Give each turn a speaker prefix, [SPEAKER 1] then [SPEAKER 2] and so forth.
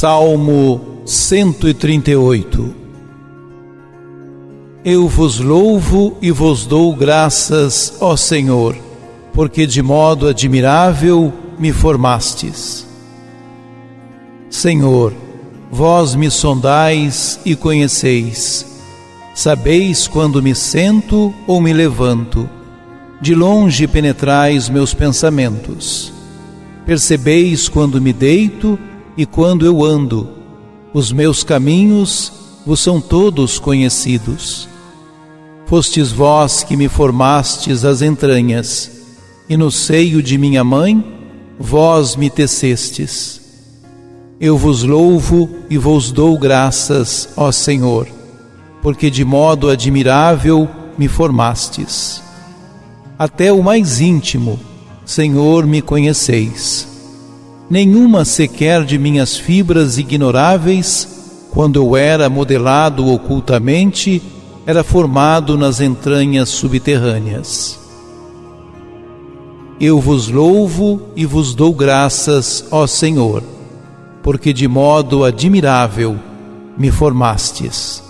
[SPEAKER 1] Salmo 138 Eu vos louvo e vos dou graças, ó Senhor, porque de modo admirável me formastes. Senhor, vós me sondais e conheceis. Sabeis quando me sento ou me levanto. De longe penetrais meus pensamentos. Percebeis quando me deito e quando eu ando. Os meus caminhos vos são todos conhecidos. Fostes vós que me formastes as entranhas, e no seio de minha mãe, vós me tecestes. Eu vos louvo e vos dou graças, ó Senhor, porque de modo admirável me formastes. Até o mais íntimo, Senhor, me conheceis nenhuma sequer de minhas fibras ignoráveis, quando eu era modelado ocultamente, era formado nas entranhas subterrâneas. Eu vos louvo e vos dou graças, ó Senhor, porque de modo admirável me formastes.